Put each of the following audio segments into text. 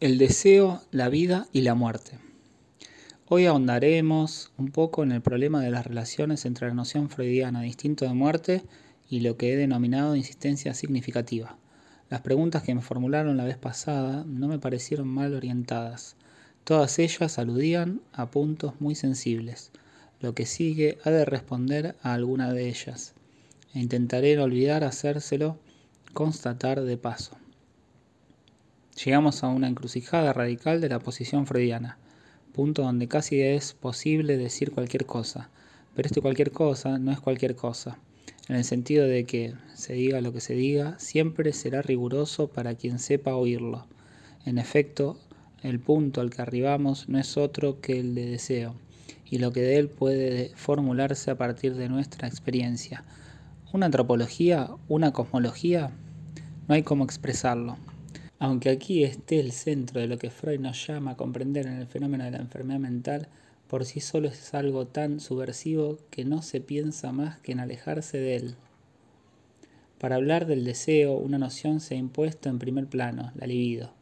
El deseo, la vida y la muerte. Hoy ahondaremos un poco en el problema de las relaciones entre la noción freudiana de instinto de muerte y lo que he denominado insistencia significativa. Las preguntas que me formularon la vez pasada no me parecieron mal orientadas. Todas ellas aludían a puntos muy sensibles. Lo que sigue ha de responder a alguna de ellas, e intentaré no olvidar hacérselo constatar de paso. Llegamos a una encrucijada radical de la posición freudiana, punto donde casi es posible decir cualquier cosa, pero este cualquier cosa no es cualquier cosa, en el sentido de que, se diga lo que se diga, siempre será riguroso para quien sepa oírlo. En efecto, el punto al que arribamos no es otro que el de deseo, y lo que de él puede formularse a partir de nuestra experiencia. Una antropología, una cosmología, no hay cómo expresarlo. Aunque aquí esté el centro de lo que Freud nos llama a comprender en el fenómeno de la enfermedad mental, por sí solo es algo tan subversivo que no se piensa más que en alejarse de él. Para hablar del deseo, una noción se ha impuesto en primer plano, la libido.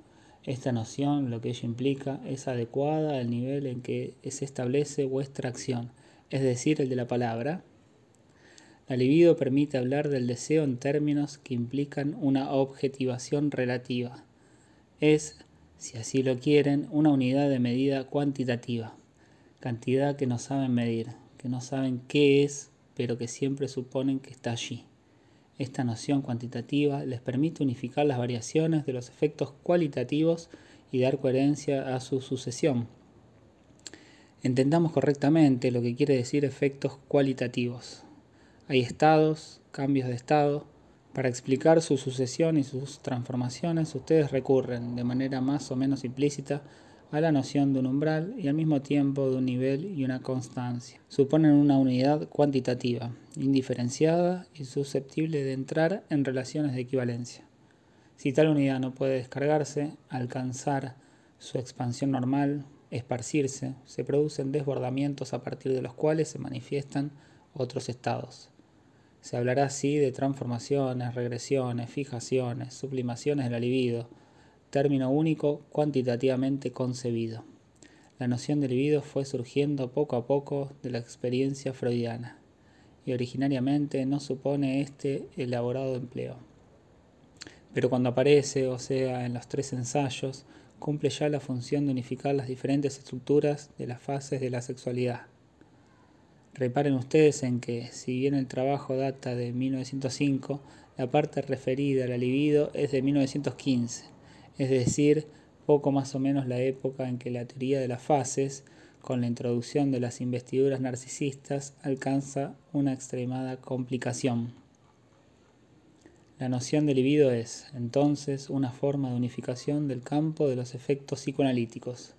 Esta noción, lo que ello implica, es adecuada al nivel en que se establece vuestra acción, es decir, el de la palabra. La libido permite hablar del deseo en términos que implican una objetivación relativa es, si así lo quieren, una unidad de medida cuantitativa, cantidad que no saben medir, que no saben qué es, pero que siempre suponen que está allí. Esta noción cuantitativa les permite unificar las variaciones de los efectos cualitativos y dar coherencia a su sucesión. Entendamos correctamente lo que quiere decir efectos cualitativos. Hay estados, cambios de estado, para explicar su sucesión y sus transformaciones, ustedes recurren de manera más o menos implícita a la noción de un umbral y al mismo tiempo de un nivel y una constancia. Suponen una unidad cuantitativa, indiferenciada y susceptible de entrar en relaciones de equivalencia. Si tal unidad no puede descargarse, alcanzar su expansión normal, esparcirse, se producen desbordamientos a partir de los cuales se manifiestan otros estados. Se hablará así de transformaciones, regresiones, fijaciones, sublimaciones del libido, término único cuantitativamente concebido. La noción de libido fue surgiendo poco a poco de la experiencia freudiana y originariamente no supone este elaborado empleo. Pero cuando aparece, o sea, en los tres ensayos, cumple ya la función de unificar las diferentes estructuras de las fases de la sexualidad Reparen ustedes en que, si bien el trabajo data de 1905, la parte referida al libido es de 1915, es decir, poco más o menos la época en que la teoría de las fases, con la introducción de las investiduras narcisistas, alcanza una extremada complicación. La noción de libido es, entonces, una forma de unificación del campo de los efectos psicoanalíticos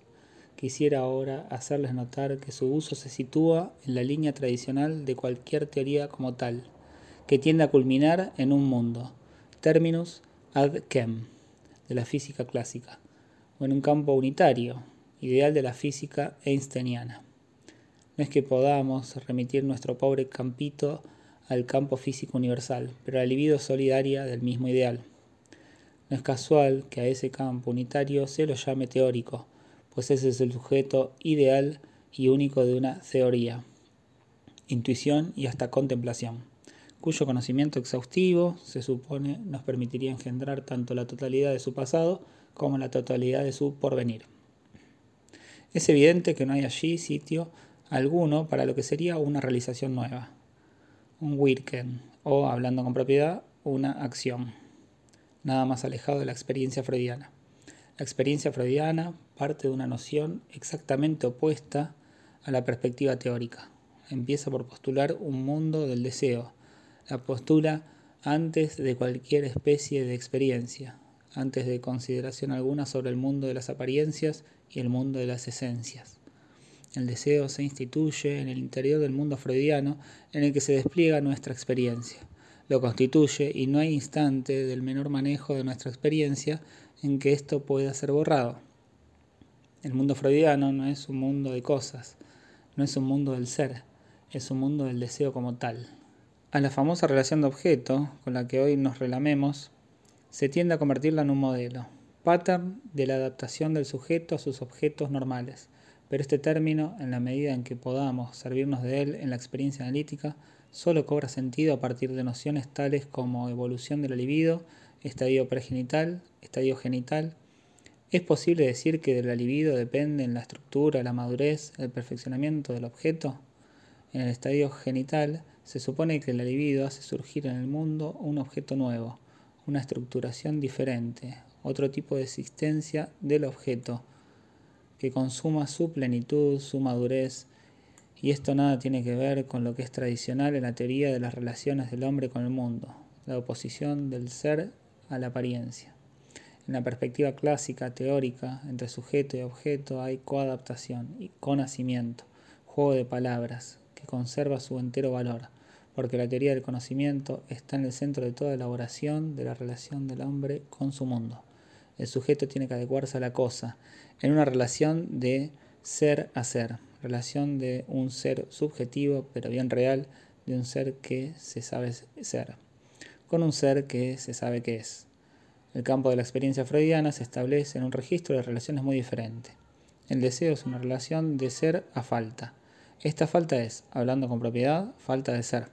quisiera ahora hacerles notar que su uso se sitúa en la línea tradicional de cualquier teoría como tal, que tiende a culminar en un mundo, terminus ad chem, de la física clásica, o en un campo unitario, ideal de la física einsteiniana. No es que podamos remitir nuestro pobre campito al campo físico universal, pero a la libido solidaria del mismo ideal. No es casual que a ese campo unitario se lo llame teórico, pues ese es el sujeto ideal y único de una teoría, intuición y hasta contemplación, cuyo conocimiento exhaustivo, se supone, nos permitiría engendrar tanto la totalidad de su pasado como la totalidad de su porvenir. Es evidente que no hay allí sitio alguno para lo que sería una realización nueva, un Wirken, o, hablando con propiedad, una acción, nada más alejado de la experiencia freudiana. La experiencia freudiana parte de una noción exactamente opuesta a la perspectiva teórica. Empieza por postular un mundo del deseo. La postula antes de cualquier especie de experiencia, antes de consideración alguna sobre el mundo de las apariencias y el mundo de las esencias. El deseo se instituye en el interior del mundo freudiano en el que se despliega nuestra experiencia. Lo constituye y no hay instante del menor manejo de nuestra experiencia en que esto pueda ser borrado. El mundo freudiano no es un mundo de cosas, no es un mundo del ser, es un mundo del deseo como tal. A la famosa relación de objeto, con la que hoy nos relamemos, se tiende a convertirla en un modelo. pattern de la adaptación del sujeto a sus objetos normales. Pero este término, en la medida en que podamos servirnos de él en la experiencia analítica, solo cobra sentido a partir de nociones tales como evolución de la libido, estadio pregenital, estadio genital. ¿Es posible decir que de la libido dependen la estructura, la madurez, el perfeccionamiento del objeto? En el estadio genital se supone que la libido hace surgir en el mundo un objeto nuevo, una estructuración diferente, otro tipo de existencia del objeto, que consuma su plenitud, su madurez, y esto nada tiene que ver con lo que es tradicional en la teoría de las relaciones del hombre con el mundo, la oposición del ser a la apariencia. En la perspectiva clásica, teórica, entre sujeto y objeto hay coadaptación y conocimiento, juego de palabras, que conserva su entero valor porque la teoría del conocimiento está en el centro de toda elaboración de la relación del hombre con su mundo. El sujeto tiene que adecuarse a la cosa, en una relación de ser a ser, relación de un ser subjetivo, pero bien real, de un ser que se sabe ser, con un ser que se sabe que es. El campo de la experiencia freudiana se establece en un registro de relaciones muy diferente. El deseo es una relación de ser a falta. Esta falta es, hablando con propiedad, falta de ser.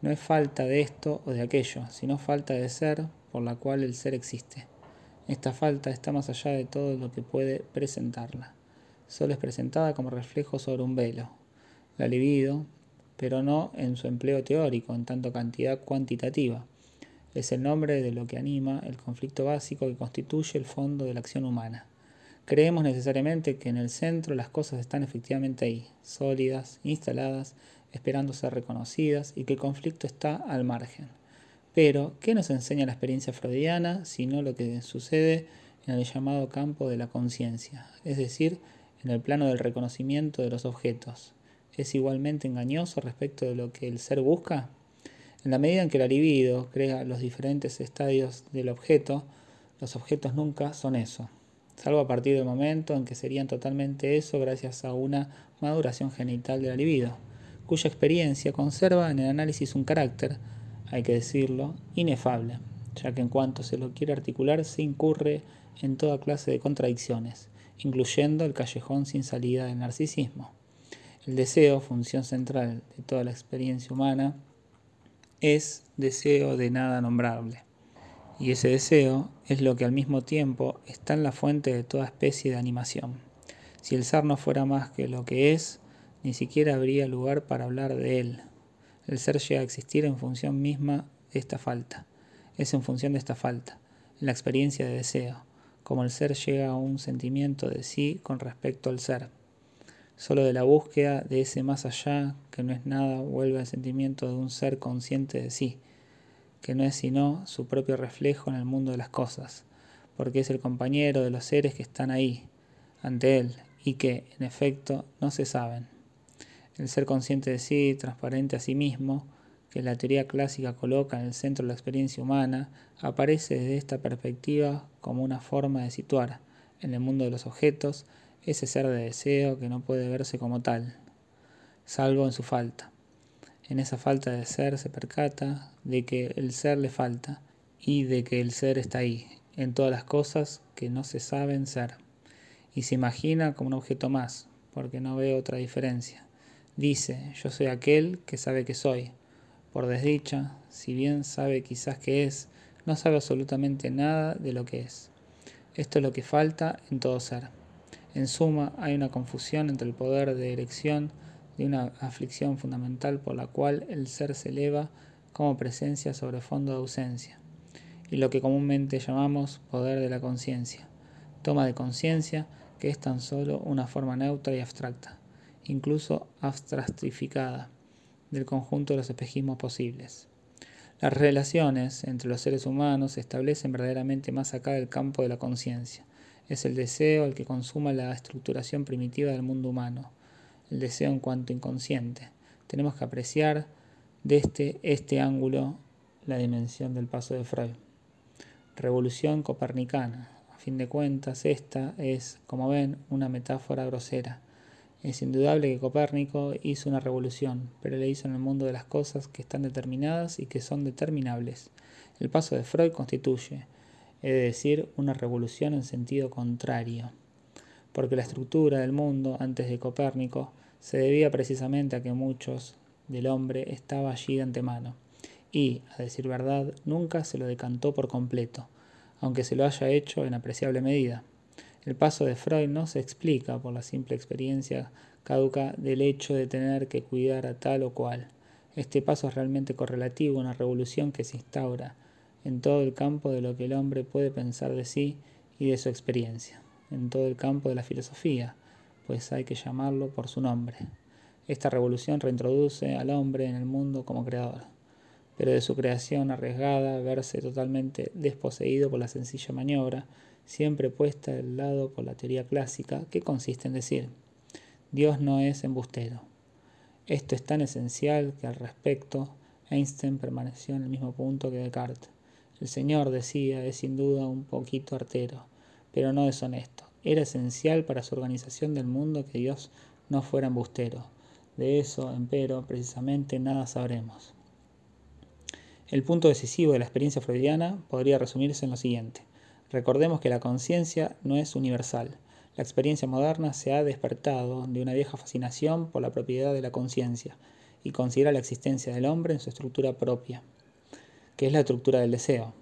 No es falta de esto o de aquello, sino falta de ser por la cual el ser existe. Esta falta está más allá de todo lo que puede presentarla. Solo es presentada como reflejo sobre un velo. La libido, pero no en su empleo teórico, en tanto cantidad cuantitativa. Es el nombre de lo que anima el conflicto básico que constituye el fondo de la acción humana. Creemos necesariamente que en el centro las cosas están efectivamente ahí, sólidas, instaladas, esperando ser reconocidas y que el conflicto está al margen. Pero, ¿qué nos enseña la experiencia freudiana sino lo que sucede en el llamado campo de la conciencia, es decir, en el plano del reconocimiento de los objetos? ¿Es igualmente engañoso respecto de lo que el ser busca? En la medida en que la libido crea los diferentes estadios del objeto, los objetos nunca son eso, salvo a partir del momento en que serían totalmente eso gracias a una maduración genital de la libido cuya experiencia conserva en el análisis un carácter, hay que decirlo, inefable, ya que en cuanto se lo quiere articular se incurre en toda clase de contradicciones, incluyendo el callejón sin salida del narcisismo. El deseo, función central de toda la experiencia humana, es deseo de nada nombrable. Y ese deseo es lo que al mismo tiempo está en la fuente de toda especie de animación. Si el ser no fuera más que lo que es, ni siquiera habría lugar para hablar de él. El ser llega a existir en función misma de esta falta. Es en función de esta falta, la experiencia de deseo, como el ser llega a un sentimiento de sí con respecto al ser. Solo de la búsqueda de ese más allá, que no es nada, vuelve al sentimiento de un ser consciente de sí, que no es sino su propio reflejo en el mundo de las cosas, porque es el compañero de los seres que están ahí, ante él, y que, en efecto, no se saben, el ser consciente de sí, transparente a sí mismo, que la teoría clásica coloca en el centro de la experiencia humana, aparece desde esta perspectiva como una forma de situar en el mundo de los objetos ese ser de deseo que no puede verse como tal, salvo en su falta. En esa falta de ser se percata de que el ser le falta y de que el ser está ahí, en todas las cosas que no se saben ser, y se imagina como un objeto más, porque no ve otra diferencia. Dice, yo soy aquel que sabe que soy. Por desdicha, si bien sabe quizás que es, no sabe absolutamente nada de lo que es. Esto es lo que falta en todo ser. En suma, hay una confusión entre el poder de elección de una aflicción fundamental por la cual el ser se eleva como presencia sobre fondo de ausencia, y lo que comúnmente llamamos poder de la conciencia, toma de conciencia que es tan solo una forma neutra y abstracta incluso abstractificada, del conjunto de los espejismos posibles. Las relaciones entre los seres humanos se establecen verdaderamente más acá del campo de la conciencia. Es el deseo el que consuma la estructuración primitiva del mundo humano, el deseo en cuanto inconsciente. Tenemos que apreciar desde este ángulo la dimensión del paso de Freud. Revolución copernicana. A fin de cuentas, esta es, como ven, una metáfora grosera es indudable que Copérnico hizo una revolución, pero le hizo en el mundo de las cosas que están determinadas y que son determinables. El paso de Freud constituye, es decir, una revolución en sentido contrario, porque la estructura del mundo antes de Copérnico se debía precisamente a que muchos del hombre estaba allí de antemano, y, a decir verdad, nunca se lo decantó por completo, aunque se lo haya hecho en apreciable medida. El paso de Freud no se explica por la simple experiencia caduca del hecho de tener que cuidar a tal o cual. Este paso es realmente correlativo a una revolución que se instaura en todo el campo de lo que el hombre puede pensar de sí y de su experiencia, en todo el campo de la filosofía, pues hay que llamarlo por su nombre. Esta revolución reintroduce al hombre en el mundo como creador, pero de su creación arriesgada verse totalmente desposeído por la sencilla maniobra, siempre puesta del lado por la teoría clásica, que consiste en decir, Dios no es embustero. Esto es tan esencial que al respecto Einstein permaneció en el mismo punto que Descartes. El Señor, decía, es sin duda un poquito artero, pero no deshonesto. Era esencial para su organización del mundo que Dios no fuera embustero. De eso, empero, precisamente nada sabremos. El punto decisivo de la experiencia freudiana podría resumirse en lo siguiente. Recordemos que la conciencia no es universal, la experiencia moderna se ha despertado de una vieja fascinación por la propiedad de la conciencia y considera la existencia del hombre en su estructura propia, que es la estructura del deseo.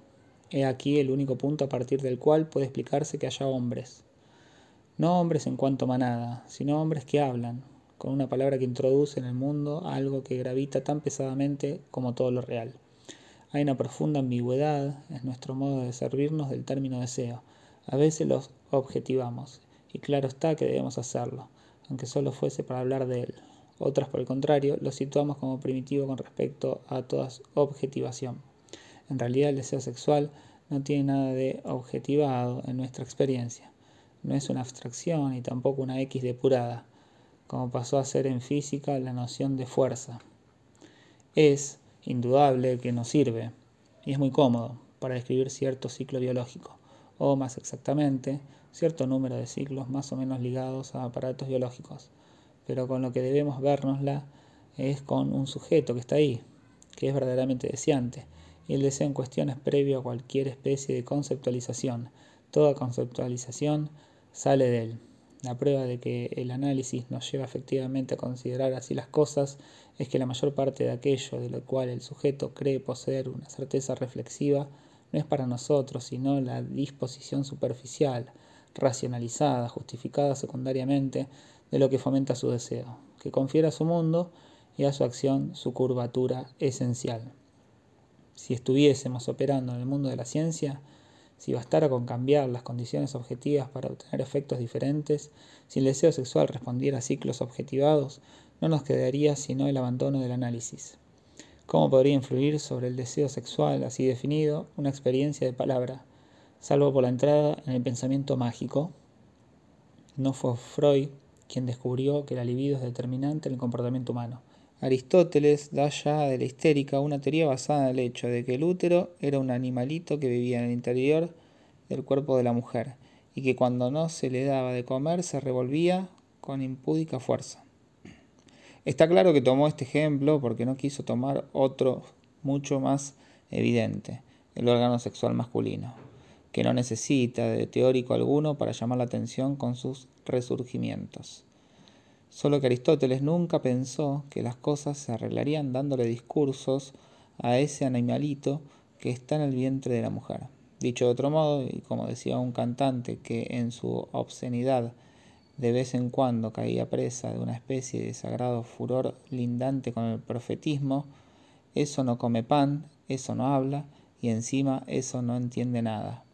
He aquí el único punto a partir del cual puede explicarse que haya hombres. No hombres en cuanto manada, sino hombres que hablan, con una palabra que introduce en el mundo algo que gravita tan pesadamente como todo lo real. Hay una profunda ambigüedad en nuestro modo de servirnos del término deseo. A veces los objetivamos y claro está que debemos hacerlo, aunque solo fuese para hablar de él. Otras, por el contrario, lo situamos como primitivo con respecto a toda objetivación. En realidad el deseo sexual no tiene nada de objetivado en nuestra experiencia. No es una abstracción y tampoco una X depurada, como pasó a ser en física la noción de fuerza. Es indudable que nos sirve y es muy cómodo para describir cierto ciclo biológico, o más exactamente, cierto número de ciclos más o menos ligados a aparatos biológicos, pero con lo que debemos vernosla es con un sujeto que está ahí, que es verdaderamente deseante, el deseo en cuestión es previo a cualquier especie de conceptualización. Toda conceptualización sale de él. La prueba de que el análisis nos lleva efectivamente a considerar así las cosas es que la mayor parte de aquello de lo cual el sujeto cree poseer una certeza reflexiva no es para nosotros, sino la disposición superficial, racionalizada, justificada secundariamente, de lo que fomenta su deseo, que confiere a su mundo y a su acción su curvatura esencial. Si estuviésemos operando en el mundo de la ciencia, si bastara con cambiar las condiciones objetivas para obtener efectos diferentes, si el deseo sexual respondiera a ciclos objetivados, no nos quedaría sino el abandono del análisis. ¿Cómo podría influir sobre el deseo sexual así definido una experiencia de palabra? salvo por la entrada en el pensamiento mágico. No fue Freud quien descubrió que la libido es determinante en el comportamiento humano. Aristóteles da ya de la histérica una teoría basada en el hecho de que el útero era un animalito que vivía en el interior del cuerpo de la mujer y que cuando no se le daba de comer se revolvía con impúdica fuerza. Está claro que tomó este ejemplo porque no quiso tomar otro mucho más evidente, el órgano sexual masculino que no necesita de teórico alguno para llamar la atención con sus resurgimientos. Solo que Aristóteles nunca pensó que las cosas se arreglarían dándole discursos a ese animalito que está en el vientre de la mujer. Dicho de otro modo, y como decía un cantante que en su obscenidad de vez en cuando caía presa de una especie de sagrado furor lindante con el profetismo, eso no come pan, eso no habla, y encima eso no entiende nada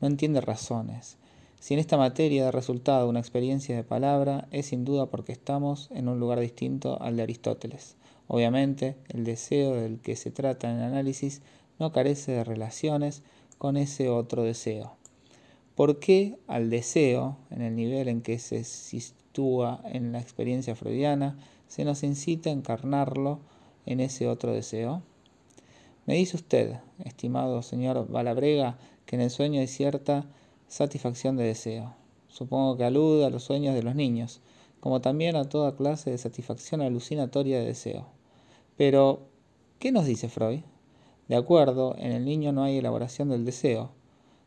no entiende razones. Si en esta materia da resultado una experiencia de palabra, es sin duda porque estamos en un lugar distinto al de Aristóteles. Obviamente, el deseo del que se trata en el análisis no carece de relaciones con ese otro deseo. ¿Por qué al deseo, en el nivel en que se sitúa en la experiencia freudiana, se nos incita a encarnarlo en ese otro deseo? Me dice usted, estimado señor Balabrega, que en el sueño hay cierta satisfacción de deseo. Supongo que alude a los sueños de los niños, como también a toda clase de satisfacción alucinatoria de deseo. Pero, ¿qué nos dice Freud? De acuerdo, en el niño no hay elaboración del deseo.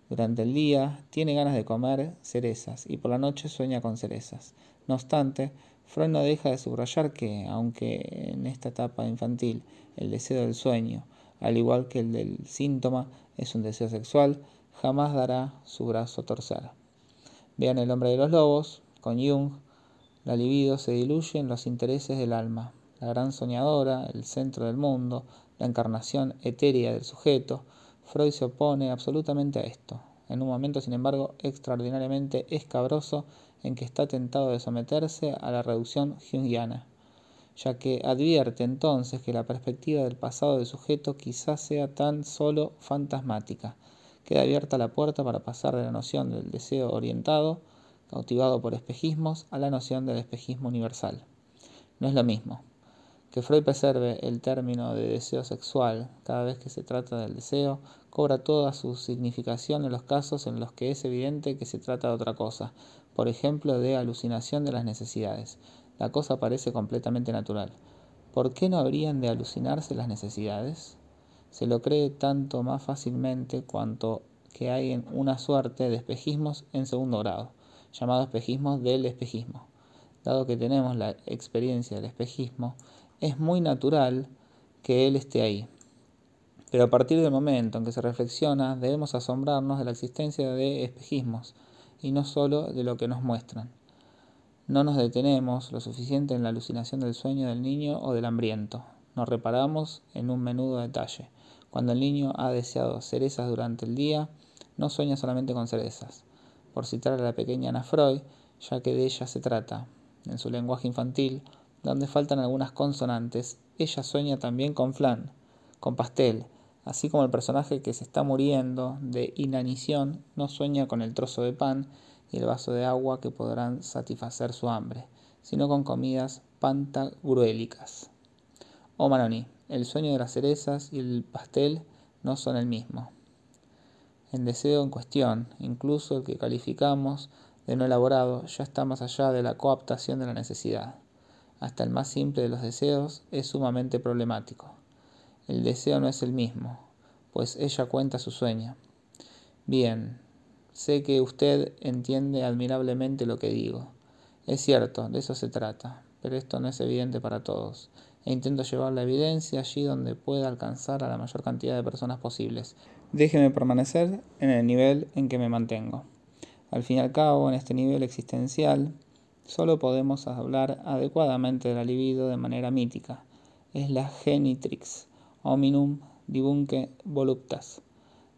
Durante el día tiene ganas de comer cerezas y por la noche sueña con cerezas. No obstante, Freud no deja de subrayar que, aunque en esta etapa infantil el deseo del sueño, al igual que el del síntoma, es un deseo sexual, jamás dará su brazo a torcer. Vean el hombre de los lobos, con Jung, la libido se diluye en los intereses del alma, la gran soñadora, el centro del mundo, la encarnación etérea del sujeto. Freud se opone absolutamente a esto, en un momento sin embargo extraordinariamente escabroso en que está tentado de someterse a la reducción jungiana, ya que advierte entonces que la perspectiva del pasado del sujeto quizás sea tan solo fantasmática. Queda abierta la puerta para pasar de la noción del deseo orientado, cautivado por espejismos, a la noción del espejismo universal. No es lo mismo. Que Freud preserve el término de deseo sexual cada vez que se trata del deseo cobra toda su significación en los casos en los que es evidente que se trata de otra cosa, por ejemplo, de alucinación de las necesidades. La cosa parece completamente natural. ¿Por qué no habrían de alucinarse las necesidades? Se lo cree tanto más fácilmente cuanto que hay en una suerte de espejismos en segundo grado, llamados espejismos del espejismo. Dado que tenemos la experiencia del espejismo, es muy natural que él esté ahí. Pero a partir del momento en que se reflexiona, debemos asombrarnos de la existencia de espejismos, y no solo de lo que nos muestran. No nos detenemos lo suficiente en la alucinación del sueño del niño o del hambriento. Nos reparamos en un menudo detalle. Cuando el niño ha deseado cerezas durante el día, no sueña solamente con cerezas. Por citar a la pequeña Ana Freud, ya que de ella se trata, en su lenguaje infantil, donde faltan algunas consonantes, ella sueña también con flan, con pastel, así como el personaje que se está muriendo de inanición no sueña con el trozo de pan y el vaso de agua que podrán satisfacer su hambre, sino con comidas pantagruélicas. Oh Manoni, el sueño de las cerezas y el pastel no son el mismo. El deseo en cuestión, incluso el que calificamos de no elaborado, ya está más allá de la coaptación de la necesidad. Hasta el más simple de los deseos es sumamente problemático. El deseo no es el mismo, pues ella cuenta su sueño. Bien, sé que usted entiende admirablemente lo que digo. Es cierto, de eso se trata, pero esto no es evidente para todos, e intento llevar la evidencia allí donde pueda alcanzar a la mayor cantidad de personas posibles. Déjeme permanecer en el nivel en que me mantengo. Al fin y al cabo, en este nivel existencial, solo podemos hablar adecuadamente de la libido de manera mítica. Es la genitrix, hominum dibunque voluptas.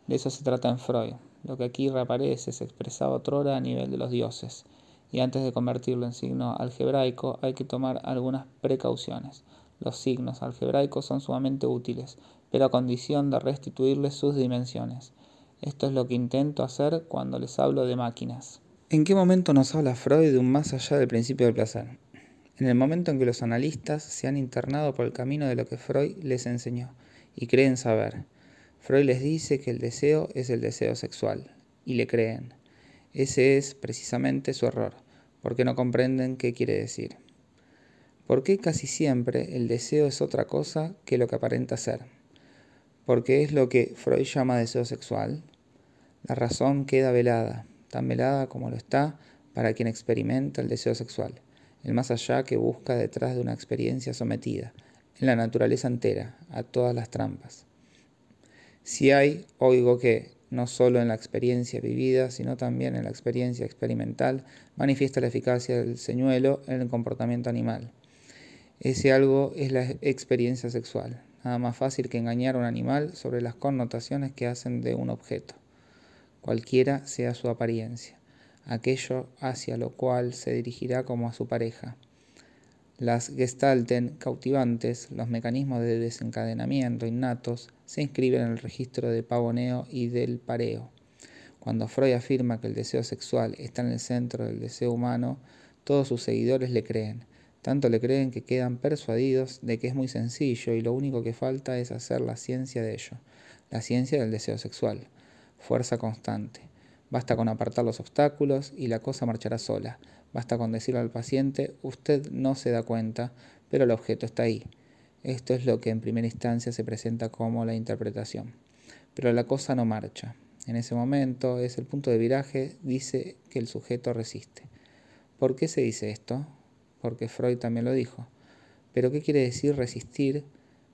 De eso se trata en Freud. Lo que aquí reaparece se expresaba otrora a nivel de los dioses, y antes de convertirlo en signo algebraico hay que tomar algunas precauciones. Los signos algebraicos son sumamente útiles, pero a condición de restituirles sus dimensiones. Esto es lo que intento hacer cuando les hablo de máquinas. ¿En qué momento nos habla Freud de un más allá del principio del placer? en el momento en que los analistas se han internado por el camino de lo que Freud les enseñó y creen saber. Freud les dice que el deseo es el deseo sexual, y le creen. Ese es precisamente su error, porque no comprenden qué quiere decir. ¿Por qué casi siempre el deseo es otra cosa que lo que aparenta ser? Porque es lo que Freud llama deseo sexual. La razón queda velada, tan velada como lo está para quien experimenta el deseo sexual el más allá que busca detrás de una experiencia sometida, en la naturaleza entera, a todas las trampas. Si hay, oigo que, no solo en la experiencia vivida, sino también en la experiencia experimental, manifiesta la eficacia del señuelo en el comportamiento animal. Ese algo es la experiencia sexual, nada más fácil que engañar a un animal sobre las connotaciones que hacen de un objeto, cualquiera sea su apariencia aquello hacia lo cual se dirigirá como a su pareja. Las gestalten cautivantes, los mecanismos de desencadenamiento innatos, se inscriben en el registro de pavoneo y del pareo. Cuando Freud afirma que el deseo sexual está en el centro del deseo humano, todos sus seguidores le creen. Tanto le creen que quedan persuadidos de que es muy sencillo y lo único que falta es hacer la ciencia de ello, la ciencia del deseo sexual, fuerza constante. Basta con apartar los obstáculos y la cosa marchará sola. Basta con decirle al paciente, usted no se da cuenta, pero el objeto está ahí. Esto es lo que en primera instancia se presenta como la interpretación. Pero la cosa no marcha. En ese momento es el punto de viraje, dice que el sujeto resiste. ¿Por qué se dice esto? Porque Freud también lo dijo. Pero ¿qué quiere decir resistir?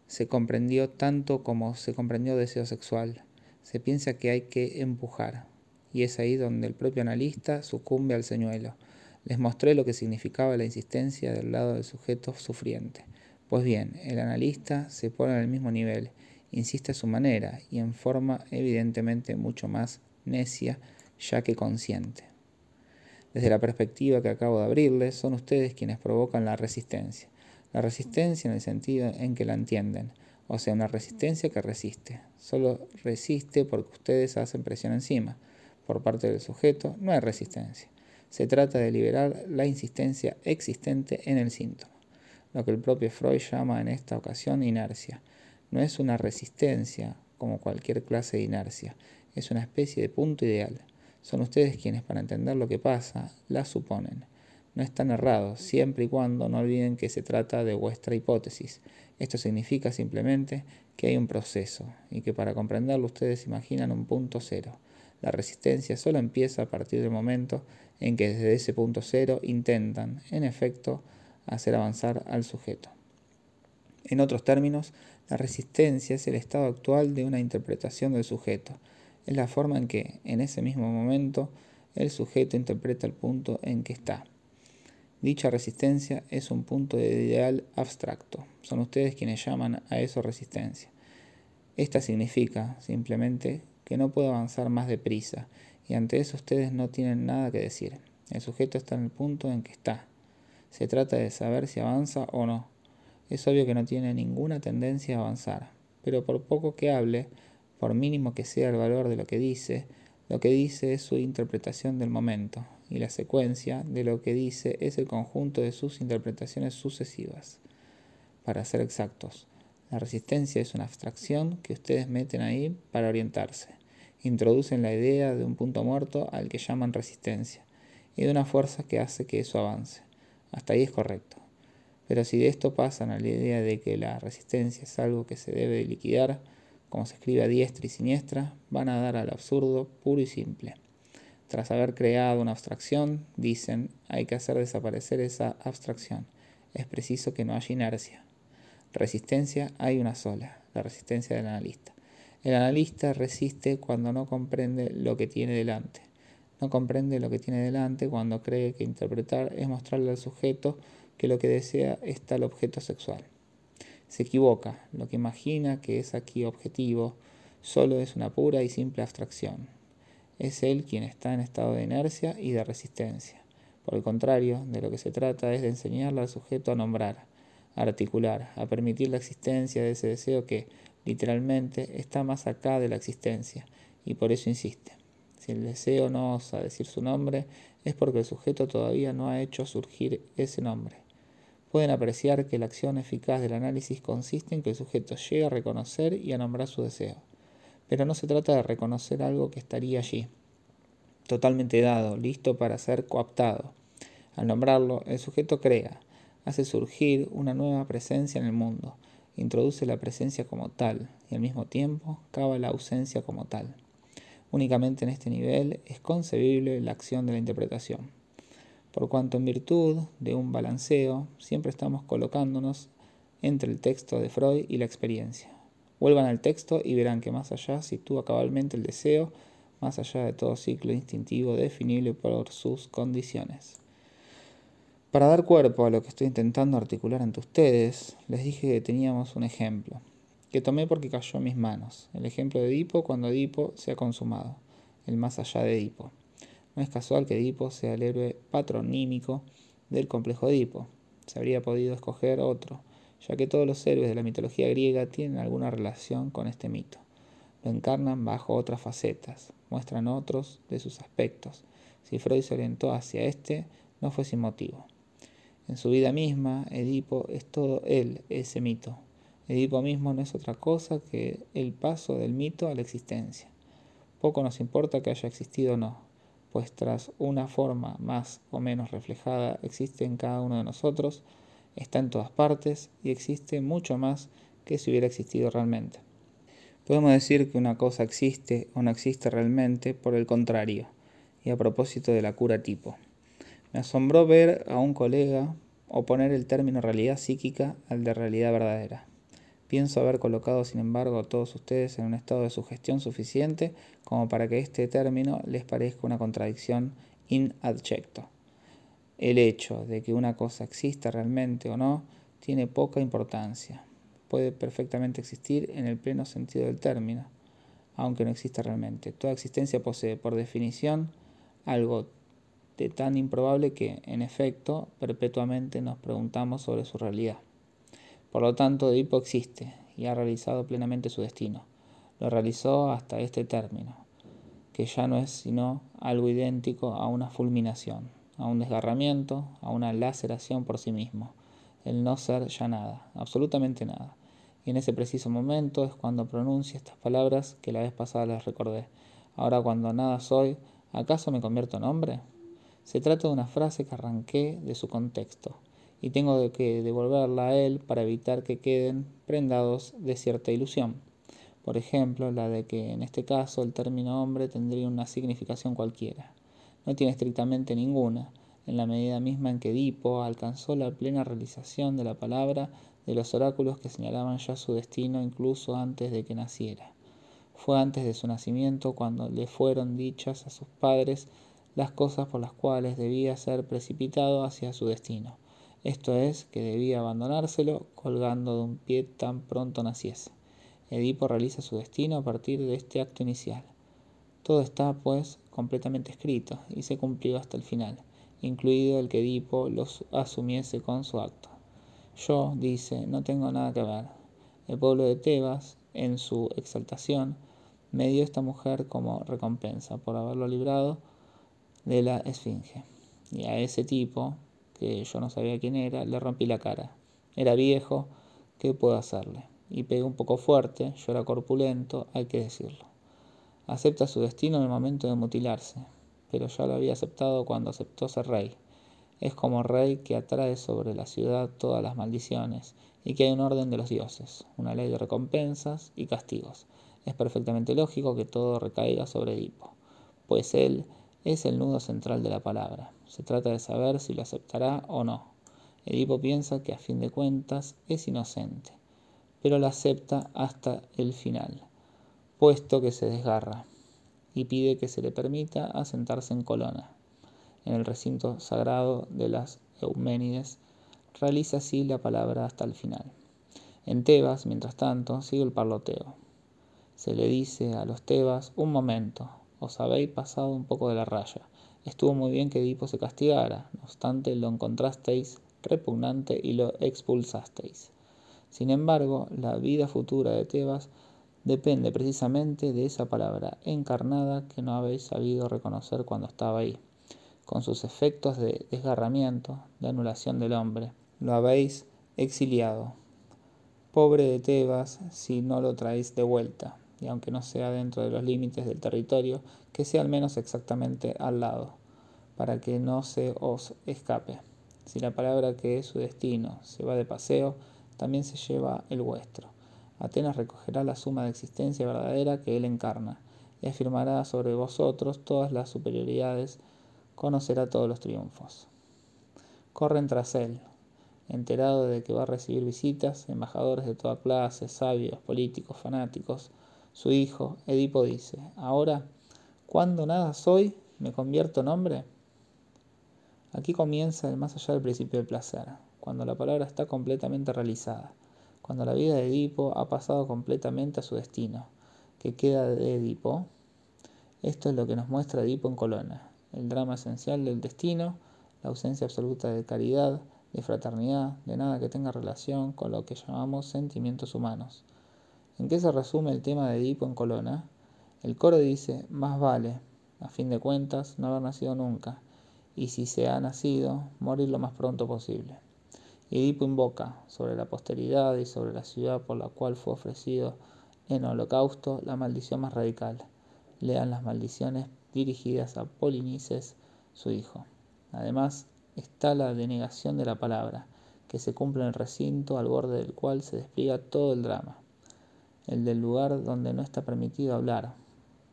Se comprendió tanto como se comprendió deseo sexual. Se piensa que hay que empujar. Y es ahí donde el propio analista sucumbe al señuelo. Les mostré lo que significaba la insistencia del lado del sujeto sufriente. Pues bien, el analista se pone al mismo nivel, insiste a su manera y en forma evidentemente mucho más necia ya que consciente. Desde la perspectiva que acabo de abrirles, son ustedes quienes provocan la resistencia. La resistencia en el sentido en que la entienden, o sea, una resistencia que resiste. Solo resiste porque ustedes hacen presión encima. Por parte del sujeto no hay resistencia. Se trata de liberar la insistencia existente en el síntoma, lo que el propio Freud llama en esta ocasión inercia. No es una resistencia como cualquier clase de inercia, es una especie de punto ideal. Son ustedes quienes para entender lo que pasa la suponen. No están errados, siempre y cuando no olviden que se trata de vuestra hipótesis. Esto significa simplemente que hay un proceso y que para comprenderlo ustedes imaginan un punto cero. La resistencia solo empieza a partir del momento en que desde ese punto cero intentan, en efecto, hacer avanzar al sujeto. En otros términos, la resistencia es el estado actual de una interpretación del sujeto, es la forma en que, en ese mismo momento, el sujeto interpreta el punto en que está. Dicha resistencia es un punto de ideal abstracto. Son ustedes quienes llaman a eso resistencia. Esta significa, simplemente, que no puedo avanzar más deprisa, y ante eso ustedes no tienen nada que decir. El sujeto está en el punto en que está. Se trata de saber si avanza o no. Es obvio que no tiene ninguna tendencia a avanzar, pero por poco que hable, por mínimo que sea el valor de lo que dice, lo que dice es su interpretación del momento, y la secuencia de lo que dice es el conjunto de sus interpretaciones sucesivas. Para ser exactos, la resistencia es una abstracción que ustedes meten ahí para orientarse. Introducen la idea de un punto muerto al que llaman resistencia, y de una fuerza que hace que eso avance. Hasta ahí es correcto. Pero si de esto pasan a la idea de que la resistencia es algo que se debe liquidar, como se escribe a diestra y siniestra, van a dar al absurdo puro y simple. Tras haber creado una abstracción, dicen, hay que hacer desaparecer esa abstracción. Es preciso que no haya inercia. Resistencia hay una sola, la resistencia del analista. El analista resiste cuando no comprende lo que tiene delante. No comprende lo que tiene delante cuando cree que interpretar es mostrarle al sujeto que lo que desea es tal objeto sexual se equivoca. Lo que imagina que es aquí objetivo solo es una pura y simple abstracción. Es él quien está en estado de inercia y de resistencia. Por el contrario, de lo que se trata es de enseñarle al sujeto a nombrar, a articular, a permitir la existencia de ese deseo que, literalmente, está más acá de la existencia, y por eso insiste. Si el deseo no osa decir su nombre, es porque el sujeto todavía no ha hecho surgir ese nombre pueden apreciar que la acción eficaz del análisis consiste en que el sujeto llegue a reconocer y a nombrar su deseo. Pero no se trata de reconocer algo que estaría allí, totalmente dado, listo para ser coaptado. Al nombrarlo, el sujeto crea, hace surgir una nueva presencia en el mundo, introduce la presencia como tal y al mismo tiempo cava la ausencia como tal. Únicamente en este nivel es concebible la acción de la interpretación por cuanto en virtud de un balanceo siempre estamos colocándonos entre el texto de Freud y la experiencia. Vuelvan al texto y verán que más allá sitúa cabalmente el deseo, más allá de todo ciclo instintivo definible por sus condiciones. Para dar cuerpo a lo que estoy intentando articular ante ustedes, les dije que teníamos un ejemplo, que tomé porque cayó en mis manos, el ejemplo de Edipo cuando Edipo se ha consumado, el más allá de Edipo. No es casual que Edipo sea el héroe patronímico del complejo Edipo. Se habría podido escoger otro, ya que todos los héroes de la mitología griega tienen alguna relación con este mito. Lo encarnan bajo otras facetas, muestran otros de sus aspectos. Si Freud se orientó hacia este, no fue sin motivo. En su vida misma, Edipo es todo él, ese mito. Edipo mismo no es otra cosa que el paso del mito a la existencia. Poco nos importa que haya existido o no, pues tras una forma más o menos reflejada existe en cada uno de nosotros, está en todas partes y existe mucho más que si hubiera existido realmente. Podemos decir que una cosa existe o no existe realmente por el contrario, y a propósito de la cura tipo. Me asombró ver a un colega oponer el término realidad psíquica al de realidad verdadera. Pienso haber colocado, sin embargo, a todos ustedes en un estado de sugestión suficiente como para que este término les parezca una contradicción in adjecto. El hecho de que una cosa exista realmente o no tiene poca importancia. Puede perfectamente existir en el pleno sentido del término, aunque no exista realmente. Toda existencia posee, por definición, algo de tan improbable que, en efecto, perpetuamente nos preguntamos sobre su realidad. Por lo tanto, Edipo existe y ha realizado plenamente su destino. Lo realizó hasta este término, que ya no es sino algo idéntico a una fulminación, a un desgarramiento, a una laceración por sí mismo, el no ser ya nada, absolutamente nada. Y en ese preciso momento es cuando pronuncia estas palabras que la vez pasada les recordé. Ahora cuando nada soy, ¿acaso me convierto en hombre? Se trata de una frase que arranqué de su contexto y tengo que devolverla a él para evitar que queden prendados de cierta ilusión. Por ejemplo, la de que en este caso el término hombre tendría una significación cualquiera. No tiene estrictamente ninguna, en la medida misma en que Edipo alcanzó la plena realización de la palabra de los oráculos que señalaban ya su destino incluso antes de que naciera. Fue antes de su nacimiento cuando le fueron dichas a sus padres las cosas por las cuales debía ser precipitado hacia su destino esto es, que debía abandonárselo colgando de un pie tan pronto naciese. Edipo realiza su destino a partir de este acto inicial. Todo está, pues, completamente escrito y se cumplió hasta el final, incluido el que Edipo los asumiese con su acto. Yo, dice, no tengo nada que ver. El pueblo de Tebas, en su exaltación, me dio esta mujer como recompensa por haberlo librado de la esfinge. Y a ese tipo, que yo no sabía quién era, le rompí la cara. Era viejo, ¿qué puedo hacerle? Y pegué un poco fuerte, yo era corpulento, hay que decirlo. Acepta su destino en el momento de mutilarse, pero ya lo había aceptado cuando aceptó ser rey. Es como rey que atrae sobre la ciudad todas las maldiciones y que hay un orden de los dioses, una ley de recompensas y castigos. Es perfectamente lógico que todo recaiga sobre Edipo, pues él es el nudo central de la palabra. Se trata de saber si lo aceptará o no. Edipo piensa que a fin de cuentas es inocente, pero lo acepta hasta el final, puesto que se desgarra, y pide que se le permita asentarse en Colona, en el recinto sagrado de las Euménides. Realiza así la palabra hasta el final. En Tebas, mientras tanto, sigue el parloteo. Se le dice a los Tebas, un momento, os habéis pasado un poco de la raya. Estuvo muy bien que Edipo se castigara, no obstante lo encontrasteis repugnante y lo expulsasteis. Sin embargo, la vida futura de Tebas depende precisamente de esa palabra encarnada que no habéis sabido reconocer cuando estaba ahí, con sus efectos de desgarramiento, de anulación del hombre. Lo habéis exiliado. Pobre de Tebas si no lo traéis de vuelta y aunque no sea dentro de los límites del territorio, que sea al menos exactamente al lado, para que no se os escape. Si la palabra que es su destino se va de paseo, también se lleva el vuestro. Atenas recogerá la suma de existencia verdadera que él encarna, y afirmará sobre vosotros todas las superioridades, conocerá todos los triunfos. Corren tras él, enterado de que va a recibir visitas, embajadores de toda clase, sabios, políticos, fanáticos, su hijo, Edipo dice, ahora, cuando nada soy, me convierto en hombre. Aquí comienza el más allá del principio del placer, cuando la palabra está completamente realizada, cuando la vida de Edipo ha pasado completamente a su destino, que queda de Edipo. Esto es lo que nos muestra Edipo en Colona, el drama esencial del destino, la ausencia absoluta de caridad, de fraternidad, de nada que tenga relación con lo que llamamos sentimientos humanos. ¿En qué se resume el tema de Edipo en Colona? El coro dice, más vale, a fin de cuentas, no haber nacido nunca, y si se ha nacido, morir lo más pronto posible. Edipo invoca sobre la posteridad y sobre la ciudad por la cual fue ofrecido en holocausto la maldición más radical. Lean las maldiciones dirigidas a Polinices, su hijo. Además, está la denegación de la palabra, que se cumple en el recinto al borde del cual se despliega todo el drama. El del lugar donde no está permitido hablar,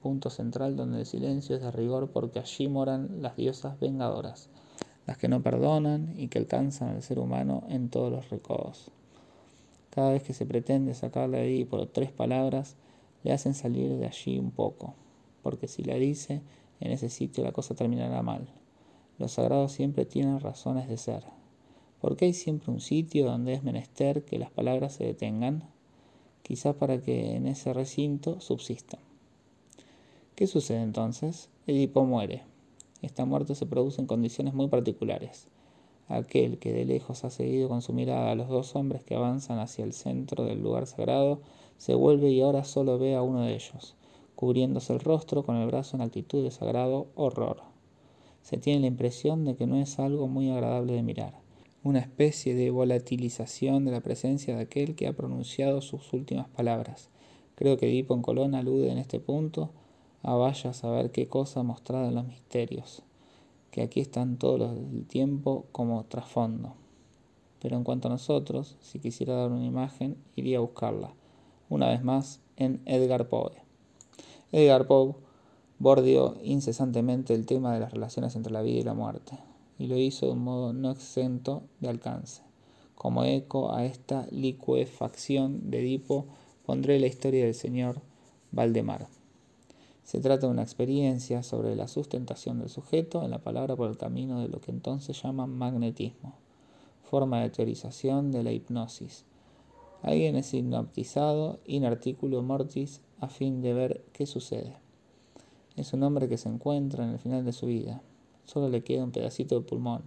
punto central donde el silencio es de rigor porque allí moran las diosas vengadoras, las que no perdonan y que alcanzan al ser humano en todos los recodos. Cada vez que se pretende sacarle de ahí por tres palabras, le hacen salir de allí un poco, porque si la dice, en ese sitio la cosa terminará mal. Los sagrados siempre tienen razones de ser. ¿Por qué hay siempre un sitio donde es menester que las palabras se detengan? Quizás para que en ese recinto subsistan. ¿Qué sucede entonces? Edipo muere. Esta muerte se produce en condiciones muy particulares. Aquel que de lejos ha seguido con su mirada a los dos hombres que avanzan hacia el centro del lugar sagrado, se vuelve y ahora solo ve a uno de ellos, cubriéndose el rostro con el brazo en actitud de sagrado horror. Se tiene la impresión de que no es algo muy agradable de mirar, una especie de volatilización de la presencia de aquel que ha pronunciado sus últimas palabras. Creo que Edipo en Colón alude en este punto a vaya a saber qué cosa mostrada en los misterios, que aquí están todos el tiempo como trasfondo. Pero en cuanto a nosotros, si quisiera dar una imagen, iría a buscarla, una vez más, en Edgar Poe. Edgar Poe bordeó incesantemente el tema de las relaciones entre la vida y la muerte, y lo hizo de un modo no exento de alcance. Como eco a esta licuefacción de Edipo, pondré la historia del señor Valdemar. Se trata de una experiencia sobre la sustentación del sujeto en la palabra por el camino de lo que entonces llaman magnetismo, forma de teorización de la hipnosis. Alguien es hipnotizado in articulo mortis a fin de ver qué sucede. Es un hombre que se encuentra en el final de su vida. Solo le queda un pedacito de pulmón.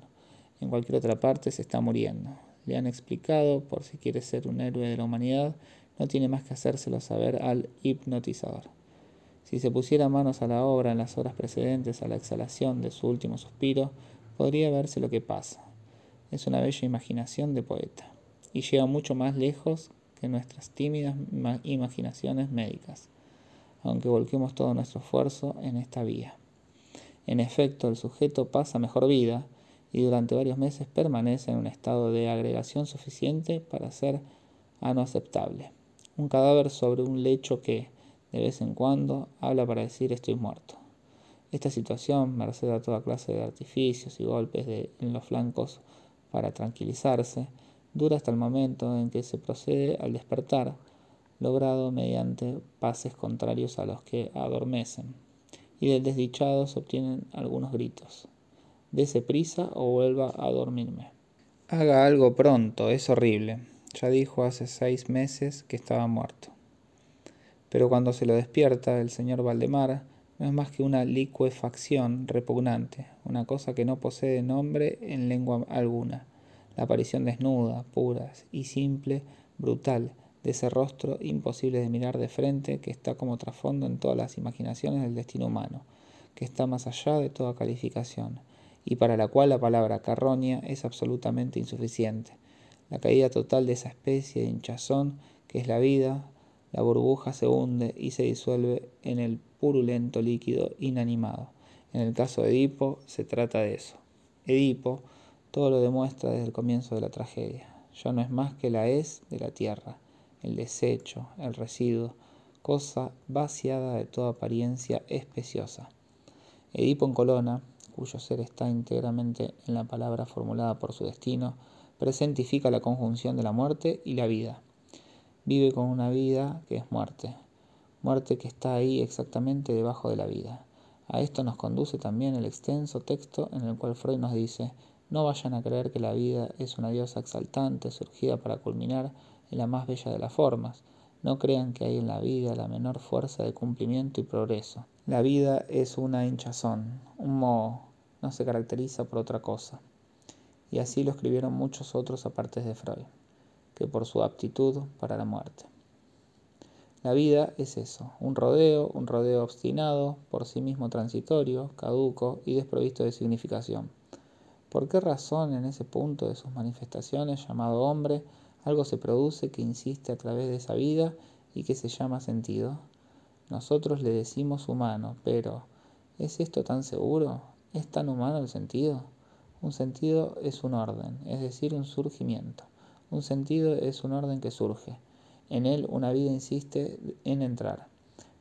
En cualquier otra parte se está muriendo. Le han explicado, por si quiere ser un héroe de la humanidad, no tiene más que hacérselo saber al hipnotizador. Si se pusiera manos a la obra en las horas precedentes a la exhalación de su último suspiro, podría verse lo que pasa. Es una bella imaginación de poeta, y llega mucho más lejos que nuestras tímidas imaginaciones médicas, aunque volquemos todo nuestro esfuerzo en esta vía. En efecto, el sujeto pasa mejor vida y durante varios meses permanece en un estado de agregación suficiente para ser ano aceptable. Un cadáver sobre un lecho que, de vez en cuando habla para decir estoy muerto. Esta situación, merced a toda clase de artificios y golpes en los flancos para tranquilizarse, dura hasta el momento en que se procede al despertar, logrado mediante pases contrarios a los que adormecen, y del desdichado se obtienen algunos gritos. Dese prisa o vuelva a dormirme. Haga algo pronto, es horrible. Ya dijo hace seis meses que estaba muerto. Pero cuando se lo despierta el señor Valdemar, no es más que una licuefacción repugnante, una cosa que no posee nombre en lengua alguna, la aparición desnuda, pura y simple, brutal, de ese rostro imposible de mirar de frente que está como trasfondo en todas las imaginaciones del destino humano, que está más allá de toda calificación, y para la cual la palabra carroña es absolutamente insuficiente, la caída total de esa especie de hinchazón que es la vida, la burbuja se hunde y se disuelve en el purulento líquido inanimado. En el caso de Edipo se trata de eso. Edipo todo lo demuestra desde el comienzo de la tragedia. Ya no es más que la es de la tierra, el desecho, el residuo, cosa vaciada de toda apariencia especiosa. Edipo en Colona, cuyo ser está íntegramente en la palabra formulada por su destino, presentifica la conjunción de la muerte y la vida vive con una vida que es muerte, muerte que está ahí exactamente debajo de la vida. A esto nos conduce también el extenso texto en el cual Freud nos dice, no vayan a creer que la vida es una diosa exaltante surgida para culminar la más bella de las formas. No crean que hay en la vida la menor fuerza de cumplimiento y progreso. La vida es una hinchazón, un moho, no se caracteriza por otra cosa. Y así lo escribieron muchos otros aparte de Freud que por su aptitud para la muerte. La vida es eso, un rodeo, un rodeo obstinado, por sí mismo transitorio, caduco y desprovisto de significación. ¿Por qué razón en ese punto de sus manifestaciones llamado hombre algo se produce que insiste a través de esa vida y que se llama sentido? Nosotros le decimos humano, pero ¿es esto tan seguro? ¿Es tan humano el sentido? Un sentido es un orden, es decir, un surgimiento. Un sentido es un orden que surge. En él una vida insiste en entrar,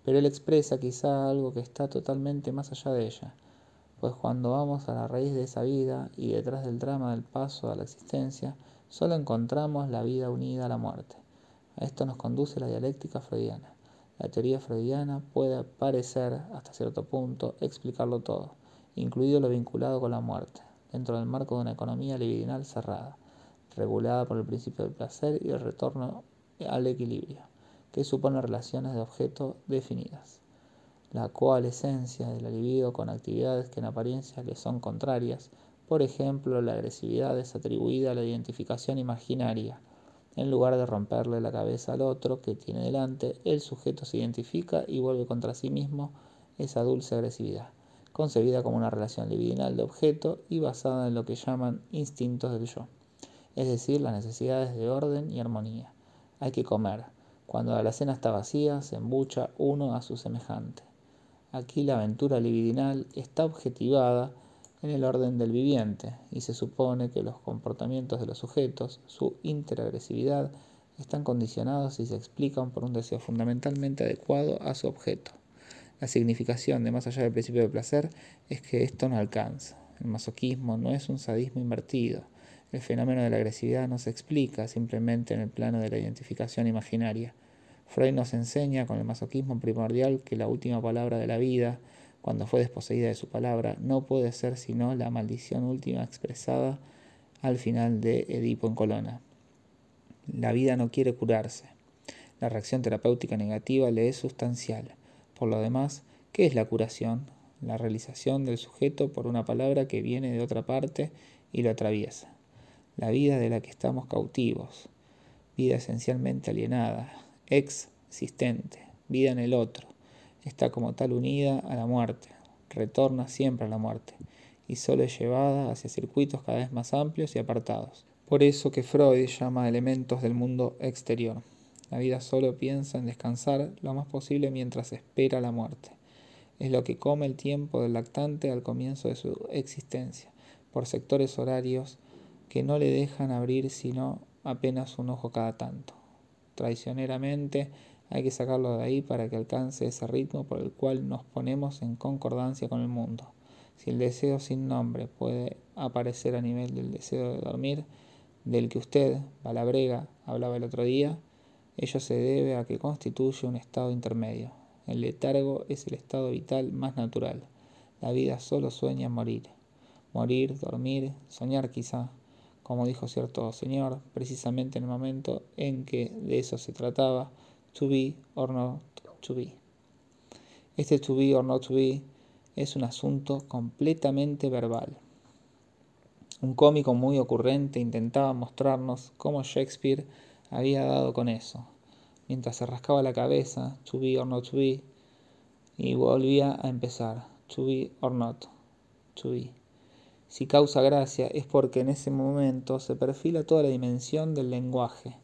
pero él expresa quizá algo que está totalmente más allá de ella, pues cuando vamos a la raíz de esa vida y detrás del drama del paso a la existencia, solo encontramos la vida unida a la muerte. A esto nos conduce la dialéctica freudiana. La teoría freudiana puede parecer, hasta cierto punto, explicarlo todo, incluido lo vinculado con la muerte, dentro del marco de una economía libidinal cerrada, regulada por el principio del placer y el retorno al equilibrio, que supone relaciones de objeto definidas. La coalescencia de la libido con actividades que en apariencia le son contrarias, por ejemplo, la agresividad es atribuida a la identificación imaginaria. En lugar de romperle la cabeza al otro que tiene delante, el sujeto se identifica y vuelve contra sí mismo esa dulce agresividad, concebida como una relación libidinal de objeto y basada en lo que llaman instintos del yo, es decir, las necesidades de orden y armonía. Hay que comer. Cuando la cena está vacía, se embucha uno a su semejante. Aquí la aventura libidinal está objetivada en el orden del viviente y se supone que los comportamientos de los sujetos, su interagresividad, están condicionados y se explican por un deseo fundamentalmente adecuado a su objeto. La significación de más allá del principio de placer es que esto no alcanza. El masoquismo no es un sadismo invertido. El fenómeno de la agresividad no se explica simplemente en el plano de la identificación imaginaria. Freud nos enseña con el masoquismo primordial que la última palabra de la vida, cuando fue desposeída de su palabra, no puede ser sino la maldición última expresada al final de Edipo en Colona. La vida no quiere curarse. La reacción terapéutica negativa le es sustancial. Por lo demás, ¿qué es la curación? La realización del sujeto por una palabra que viene de otra parte y lo atraviesa. La vida de la que estamos cautivos. Vida esencialmente alienada, existente, vida en el otro. Está como tal unida a la muerte, retorna siempre a la muerte y solo es llevada hacia circuitos cada vez más amplios y apartados. Por eso que Freud llama elementos del mundo exterior. La vida solo piensa en descansar lo más posible mientras espera la muerte. Es lo que come el tiempo del lactante al comienzo de su existencia, por sectores horarios que no le dejan abrir sino apenas un ojo cada tanto. Traicioneramente hay que sacarlo de ahí para que alcance ese ritmo por el cual nos ponemos en concordancia con el mundo. Si el deseo sin nombre puede aparecer a nivel del deseo de dormir, del que usted, Balabrega, hablaba el otro día, Ello se debe a que constituye un estado intermedio. El letargo es el estado vital más natural. La vida solo sueña morir. Morir, dormir, soñar quizá, como dijo cierto señor, precisamente en el momento en que de eso se trataba, to be or not to be. Este to be or not to be es un asunto completamente verbal. Un cómico muy ocurrente intentaba mostrarnos cómo Shakespeare había dado con eso, mientras se rascaba la cabeza, to be or not to be, y volvía a empezar, to be or not to be. Si causa gracia es porque en ese momento se perfila toda la dimensión del lenguaje.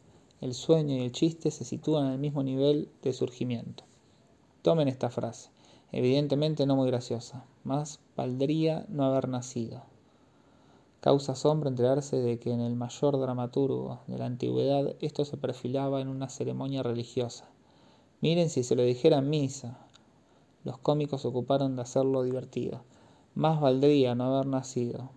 El sueño y el chiste se sitúan en el mismo nivel de surgimiento. Tomen esta frase, evidentemente no muy graciosa, más valdría no haber nacido. Causa asombro enterarse de que en el mayor dramaturgo de la antigüedad esto se perfilaba en una ceremonia religiosa. Miren si se lo dijera en misa. Los cómicos ocuparon de hacerlo divertido. Más valdría no haber nacido.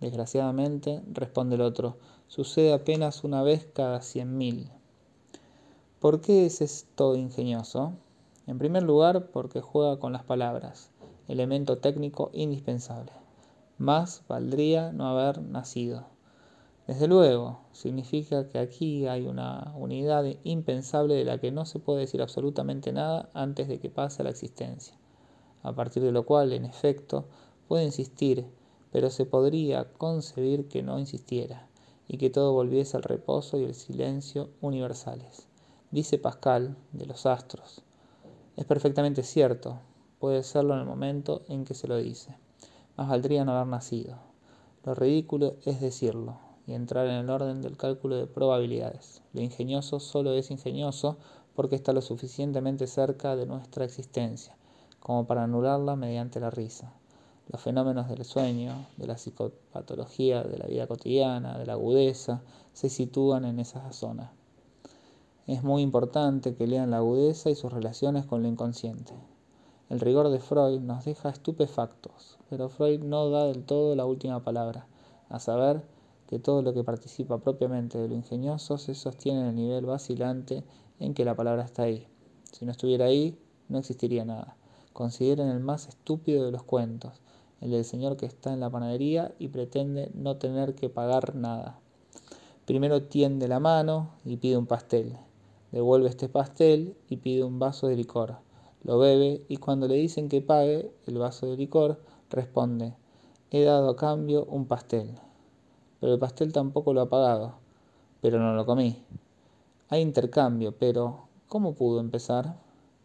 Desgraciadamente, responde el otro, sucede apenas una vez cada cien mil. ¿Por qué es esto ingenioso? En primer lugar, porque juega con las palabras, elemento técnico indispensable más valdría no haber nacido. Desde luego, significa que aquí hay una unidad impensable de la que no se puede decir absolutamente nada antes de que pase a la existencia, a partir de lo cual, en efecto, puede insistir, pero se podría concebir que no insistiera, y que todo volviese al reposo y el silencio universales. Dice Pascal de los astros. Es perfectamente cierto, puede serlo en el momento en que se lo dice más valdría no haber nacido. Lo ridículo es decirlo y entrar en el orden del cálculo de probabilidades. Lo ingenioso solo es ingenioso porque está lo suficientemente cerca de nuestra existencia, como para anularla mediante la risa. Los fenómenos del sueño, de la psicopatología, de la vida cotidiana, de la agudeza, se sitúan en esa zona. Es muy importante que lean la agudeza y sus relaciones con lo inconsciente. El rigor de Freud nos deja estupefactos, pero Freud no da del todo la última palabra, a saber que todo lo que participa propiamente de lo ingenioso se sostiene en el nivel vacilante en que la palabra está ahí. Si no estuviera ahí, no existiría nada. Consideren el más estúpido de los cuentos, el del señor que está en la panadería y pretende no tener que pagar nada. Primero tiende la mano y pide un pastel. Devuelve este pastel y pide un vaso de licor. Lo bebe y cuando le dicen que pague el vaso de licor, responde, he dado a cambio un pastel. Pero el pastel tampoco lo ha pagado, pero no lo comí. Hay intercambio, pero ¿cómo pudo empezar?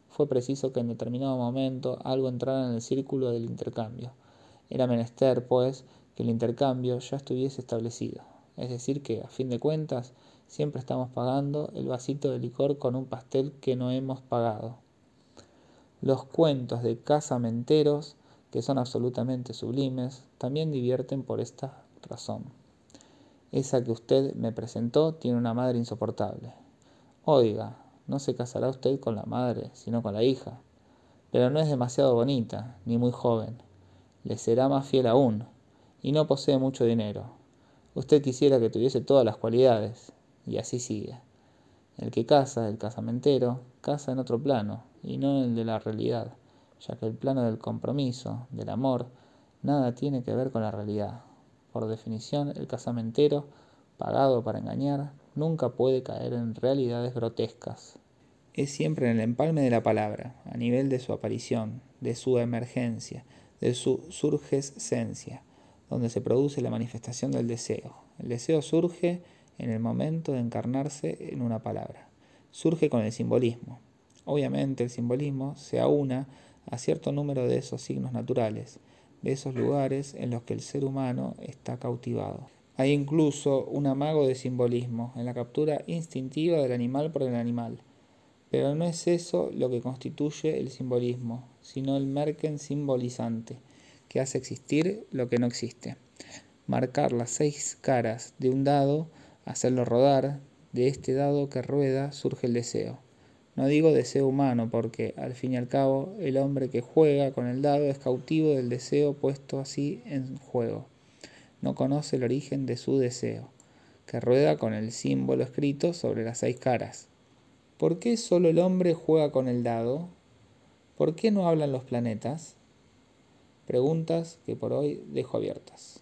Fue preciso que en determinado momento algo entrara en el círculo del intercambio. Era menester, pues, que el intercambio ya estuviese establecido. Es decir, que, a fin de cuentas, siempre estamos pagando el vasito de licor con un pastel que no hemos pagado. Los cuentos de casamenteros, que son absolutamente sublimes, también divierten por esta razón. Esa que usted me presentó tiene una madre insoportable. Oiga, no se casará usted con la madre, sino con la hija. Pero no es demasiado bonita, ni muy joven. Le será más fiel aún, y no posee mucho dinero. Usted quisiera que tuviese todas las cualidades, y así sigue. El que casa, el casamentero, casa en otro plano, y no en el de la realidad, ya que el plano del compromiso, del amor, nada tiene que ver con la realidad. Por definición, el casamentero, pagado para engañar, nunca puede caer en realidades grotescas. Es siempre en el empalme de la palabra, a nivel de su aparición, de su emergencia, de su surgescencia, donde se produce la manifestación del deseo. El deseo surge en el momento de encarnarse en una palabra. Surge con el simbolismo. Obviamente el simbolismo se aúna a cierto número de esos signos naturales, de esos lugares en los que el ser humano está cautivado. Hay incluso un amago de simbolismo en la captura instintiva del animal por el animal. Pero no es eso lo que constituye el simbolismo, sino el merken simbolizante, que hace existir lo que no existe. Marcar las seis caras de un dado, hacerlo rodar, de este dado que rueda surge el deseo. No digo deseo humano porque, al fin y al cabo, el hombre que juega con el dado es cautivo del deseo puesto así en juego no conoce el origen de su deseo, que rueda con el símbolo escrito sobre las seis caras. ¿Por qué solo el hombre juega con el dado? ¿Por qué no hablan los planetas? Preguntas que por hoy dejo abiertas.